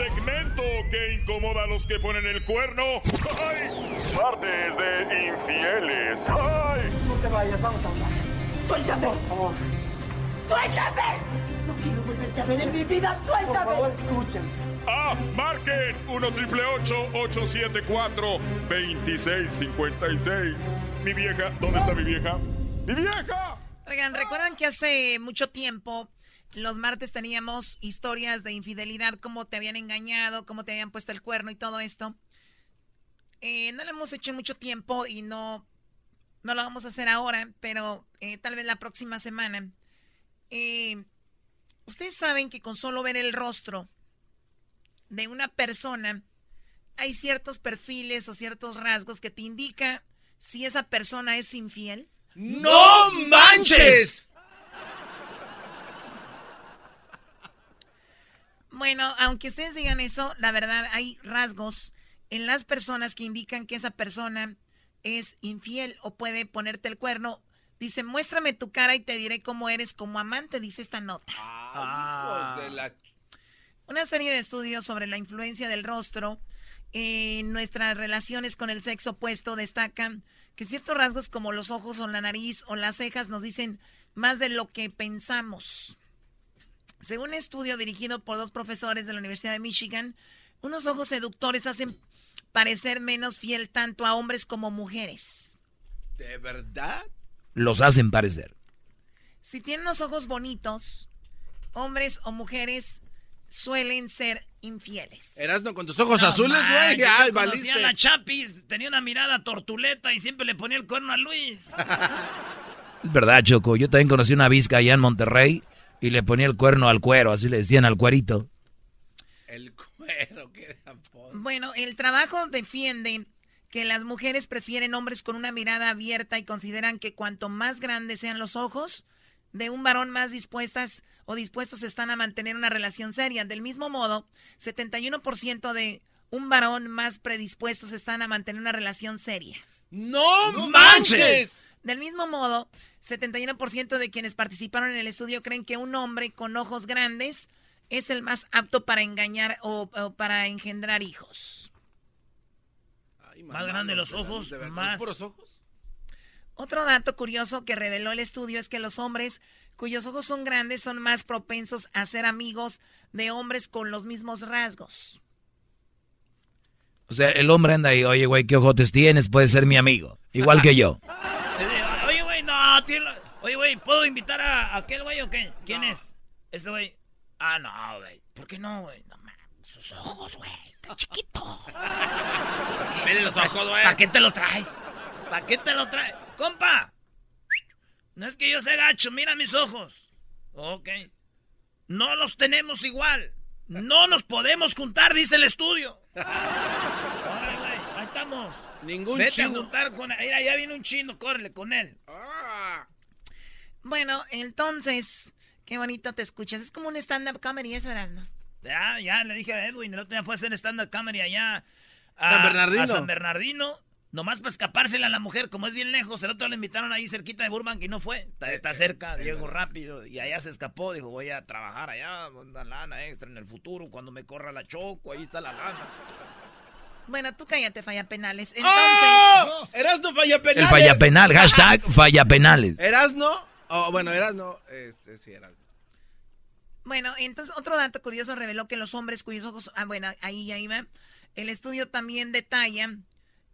segmento que incomoda a los que ponen el cuerno. ¡Ay! Martes de infieles. ¡Ay! No te vayas, vamos a hablar. Suéltame, por favor. ¡Suéltame! No quiero volverte a ver en mi vida. ¡Suéltame! Por favor, escuchen. Ah, marquen 1 triple 874 2656. Mi vieja, ¿dónde está mi vieja? ¡Mi vieja! Oigan, ¿recuerdan que hace mucho tiempo los martes teníamos historias de infidelidad, cómo te habían engañado, cómo te habían puesto el cuerno y todo esto? Eh, no lo hemos hecho en mucho tiempo y no, no lo vamos a hacer ahora, pero eh, tal vez la próxima semana. Eh, ustedes saben que con solo ver el rostro de una persona, hay ciertos perfiles o ciertos rasgos que te indica si esa persona es infiel. ¡No manches! Bueno, aunque ustedes digan eso, la verdad hay rasgos en las personas que indican que esa persona es infiel o puede ponerte el cuerno. Dice, muéstrame tu cara y te diré cómo eres como amante, dice esta nota. Ah, de la... Una serie de estudios sobre la influencia del rostro en nuestras relaciones con el sexo opuesto destacan que ciertos rasgos como los ojos o la nariz o las cejas nos dicen más de lo que pensamos. Según un estudio dirigido por dos profesores de la Universidad de Michigan, unos ojos seductores hacen parecer menos fiel tanto a hombres como mujeres. ¿De verdad? Los hacen parecer. Si tienen los ojos bonitos, hombres o mujeres suelen ser infieles. Erasno con tus ojos azules, güey. Ay, valiste. la Chapis, tenía una mirada tortuleta y siempre le ponía el cuerno a Luis. es verdad, Choco. Yo también conocí una visca allá en Monterrey y le ponía el cuerno al cuero, así le decían al cuerito. El cuero, qué Bueno, el trabajo defiende que las mujeres prefieren hombres con una mirada abierta y consideran que cuanto más grandes sean los ojos de un varón, más dispuestas o dispuestos están a mantener una relación seria. Del mismo modo, 71% de un varón más predispuestos están a mantener una relación seria. ¡No, manches! Del mismo modo, 71% de quienes participaron en el estudio creen que un hombre con ojos grandes es el más apto para engañar o, para engendrar hijos. más grandes los ojos, más... ojos? Otro dato curioso que reveló el estudio es que los hombres cuyos ojos son grandes son más propensos a ser amigos de hombres con los mismos rasgos. O sea, el hombre anda ahí, oye, güey, ¿qué ojotes tienes? Puede ser mi amigo, igual que yo. Oye, güey, ¿puedo invitar a, aquel güey o qué? ¿Quién es? Este güey. Ah, no, güey. ¿Por qué no, güey? No mames, sus ojos, güey. Está chiquito. Mire los ojos, güey. ¿Para qué te lo traes? ¿Para qué te lo traes? ¡Compa! No es que yo sea gacho, mira mis ojos. Ok. No los tenemos igual. No nos podemos juntar, dice el estudio. Ahora, güey, ahí estamos. Ningún Vete chino. a juntar con... Mira, ya viene un chino, córrele con él. Ah. Bueno, entonces, qué bonito te escuchas. Es como un stand-up comedy, eso eras, ¿no? Ya, ya le dije a Edwin, el otro día fue a hacer stand-up comedy allá. A, San Bernardino. A San Bernardino. Nomás para escapársela a la mujer, como es bien lejos. El otro le invitaron ahí cerquita de Burbank y no fue. Está, cerca, llegó rápido. Y allá se escapó. Dijo, voy a trabajar allá, una lana extra en el futuro. Cuando me corra la choco, ahí está la lana. Bueno, tú cállate, falla penales. ¡Oh! Entonces. Erasno falla penales. El falla penal, hashtag falla penales. Erasno. Oh, bueno, Erasno. Este, sí, Erasno. Bueno, entonces otro dato curioso reveló que los hombres cuyos ojos. Ah, bueno, ahí ya iba. El estudio también detalla.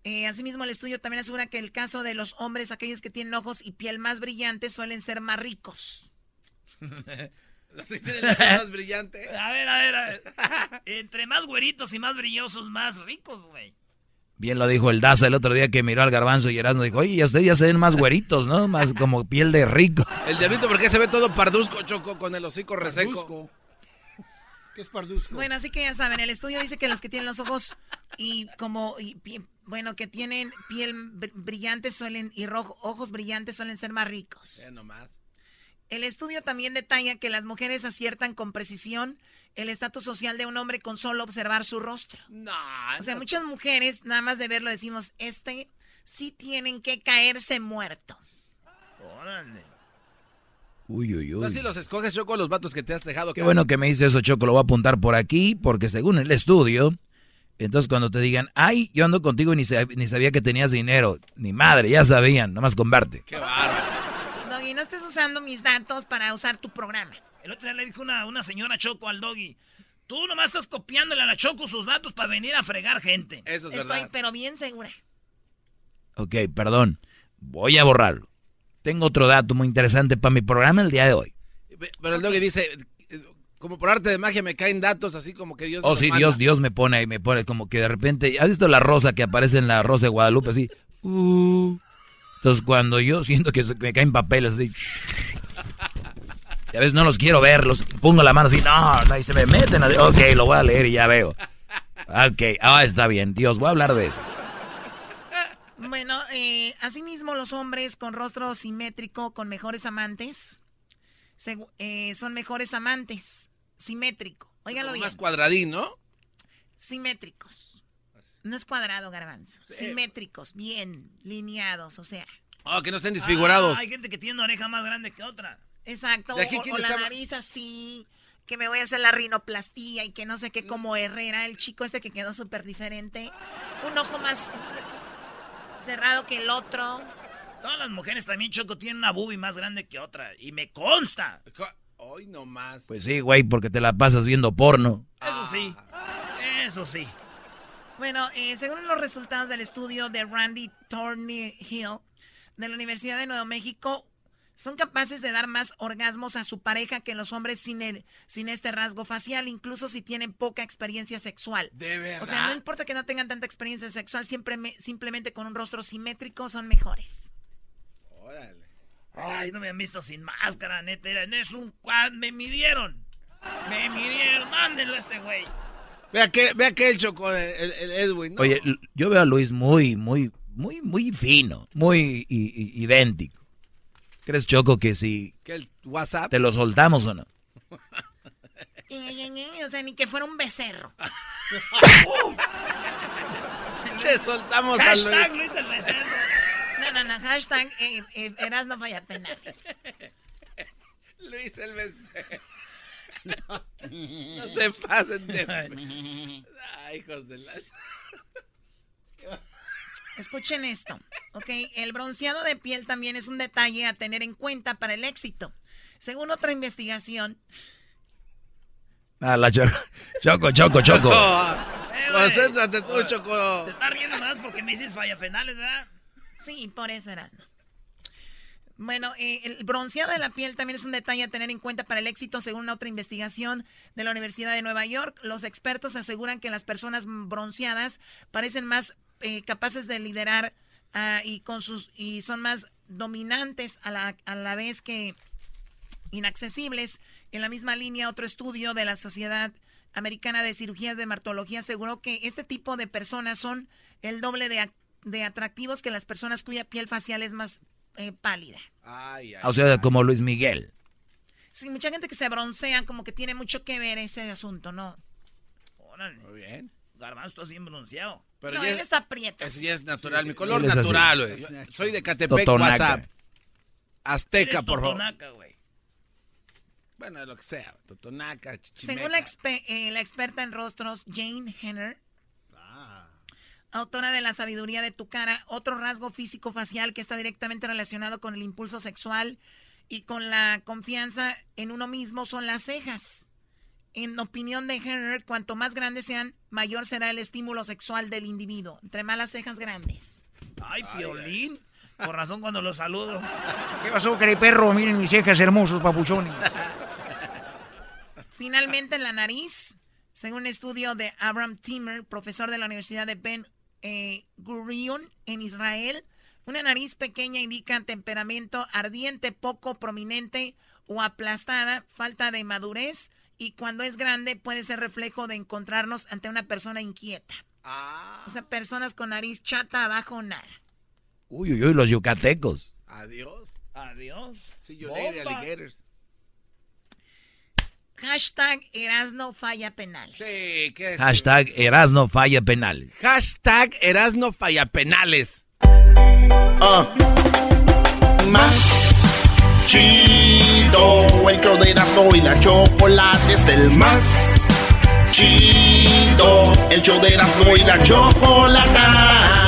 Eh, asimismo, el estudio también asegura que el caso de los hombres, aquellos que tienen ojos y piel más brillantes, suelen ser más ricos. más brillante. A ver, a ver, a ver. Entre más güeritos y más brillosos, más ricos, güey. Bien lo dijo el Daza el otro día que miró al garbanzo y Erasmo dijo, oye, ustedes ya se ven más güeritos, ¿no? Más como piel de rico. El diablito, ¿por qué se ve todo parduzco, Choco, con el hocico reseco? ¿Qué es parduzco? Bueno, así que ya saben, el estudio dice que los que tienen los ojos y como, bueno, que tienen piel brillante suelen, y rojo, ojos brillantes suelen ser más ricos. Ya nomás. El estudio también detalla que las mujeres aciertan con precisión el estatus social de un hombre con solo observar su rostro. No. O sea, muchas mujeres, nada más de verlo, decimos, este sí tienen que caerse muerto. Órale. Uy, uy, uy. Así los escoges, Choco, los vatos que te has dejado. Qué bueno que me dice eso, Choco. Lo voy a apuntar por aquí, porque según el estudio, entonces cuando te digan, ay, yo ando contigo y ni, ni sabía que tenías dinero. Ni madre, ya sabían, nomás converte. Qué bárbaro. Doggy, no estés usando mis datos para usar tu programa. El otro día le dijo una, una señora Choco al Doggy. Tú nomás estás copiándole a la Choco sus datos para venir a fregar gente. Eso es Estoy, verdad. pero bien segura. Ok, perdón. Voy a borrarlo. Tengo otro dato muy interesante para mi programa el día de hoy. Pero el doggy dice, eh, como por arte de magia me caen datos así como que Dios Oh, me sí, los Dios, manda. Dios me pone y me pone como que de repente. ¿Has visto la rosa que aparece en la rosa de Guadalupe así? Uh. Entonces cuando yo siento que me caen papeles así. A veces no los quiero ver, los pongo la mano así, no, no, y se me meten. así, Ok, lo voy a leer y ya veo. Ok, ah, está bien, Dios, voy a hablar de eso. Bueno, eh, asimismo los hombres con rostro simétrico, con mejores amantes, eh, son mejores amantes. Simétrico. Óigalo bien. Más cuadradín, ¿no? Simétricos. No es cuadrado, garbanzo. Simétricos, bien, lineados, o sea. Oh, que no estén desfigurados. Ah, hay gente que tiene una oreja más grande que otra. Exacto. ¿De aquí o, la está- nariz así, que me voy a hacer la rinoplastía y que no sé qué, como Herrera, el chico este que quedó súper diferente. Un ojo más cerrado que el otro. Todas las mujeres también, Choco, tienen una boobie más grande que otra. Y me consta. Hoy no más. Pues sí, güey, porque te la pasas viendo porno. Eso sí. Eso sí. Bueno, eh, según los resultados del estudio de Randy Thornhill de la Universidad de Nuevo México, son capaces de dar más orgasmos a su pareja que los hombres sin, el, sin este rasgo facial, incluso si tienen poca experiencia sexual. De verdad. O sea, no importa que no tengan tanta experiencia sexual, siempre me- simplemente con un rostro simétrico son mejores. Órale. Ay, no me han visto sin máscara, neta. Era- Es un cuad. Me midieron. Me midieron. Mándenlo a este güey. Vea que, vea que el Choco, el, Edwin, ¿no? Oye, yo veo a Luis muy, muy, muy, muy fino, muy idéntico. ¿Crees, Choco, que si que el WhatsApp. te lo soltamos o no? O sea, ni que fuera un becerro. Te soltamos a Hashtag Luis. Luis el becerro. No, no, no, hashtag eh, eh, Erasno Falla Penales. Luis el becerro. No se pasen de... Ay, hijos de la... Escuchen esto, ¿ok? El bronceado de piel también es un detalle a tener en cuenta para el éxito. Según otra investigación, Ah, la Choco, Choco, Choco, Choco. Eh. Concéntrate tú, Choco. Te estás riendo más porque me dices falla penales, ¿verdad? sí, por eso Erasno. Bueno, eh, el bronceado de la piel también es un detalle a tener en cuenta para el éxito. Según otra investigación de la Universidad de Nueva York, los expertos aseguran que las personas bronceadas parecen más eh, capaces de liderar ah, y, con sus, y son más dominantes a la, a la vez que inaccesibles. En la misma línea, otro estudio de la Sociedad Americana de Cirugías de Dermatología aseguró que este tipo de personas son el doble de, ac- de atractivos que las personas cuya piel facial es más eh, pálida. Ay, ay, O sea, como Luis Miguel. Sí, mucha gente que se broncea como que tiene mucho que ver ese asunto, ¿no? Órale. Muy bien. Garbanzo, estás bien bronceado. Pero no, ya él es- está prieto. Eso ya es natural, mi color natural, güey. Soy de Catepec, Totonaca. WhatsApp. Azteca, por favor. totonaca, güey. Bueno, lo que sea. Totonaca, chichimeca. Según la, expe- eh, la experta en rostros, Jane Henner, autora de La sabiduría de tu cara, otro rasgo físico facial que está directamente relacionado con el impulso sexual y con la confianza en uno mismo son las cejas. En opinión de Henner, cuanto más grandes sean, mayor será el estímulo sexual del individuo. Entre más las cejas grandes. Ay, piolín. Por razón cuando lo saludo. ¿Qué pasó, perro? Miren mis cejas hermosos, papuchones. Finalmente, en la nariz, según un estudio de Abraham Timmer, profesor de la Universidad de Ben eh, Gurion en Israel, una nariz pequeña indica temperamento ardiente, poco prominente o aplastada, falta de madurez y cuando es grande puede ser reflejo de encontrarnos ante una persona inquieta. Ah, O sea, personas con nariz chata abajo, nada. Uy, uy, uy, los yucatecos. adiós. Adiós. Later, Bomba. alligators. Hashtag Erasno falla. Sí, ¿qué es? Hashtag Erasno falla penales. Hashtag Erasno Fallapenales. Ah. Más Chido, el show de y la chocolate es el más chido. El show de Erasmo y la chocolate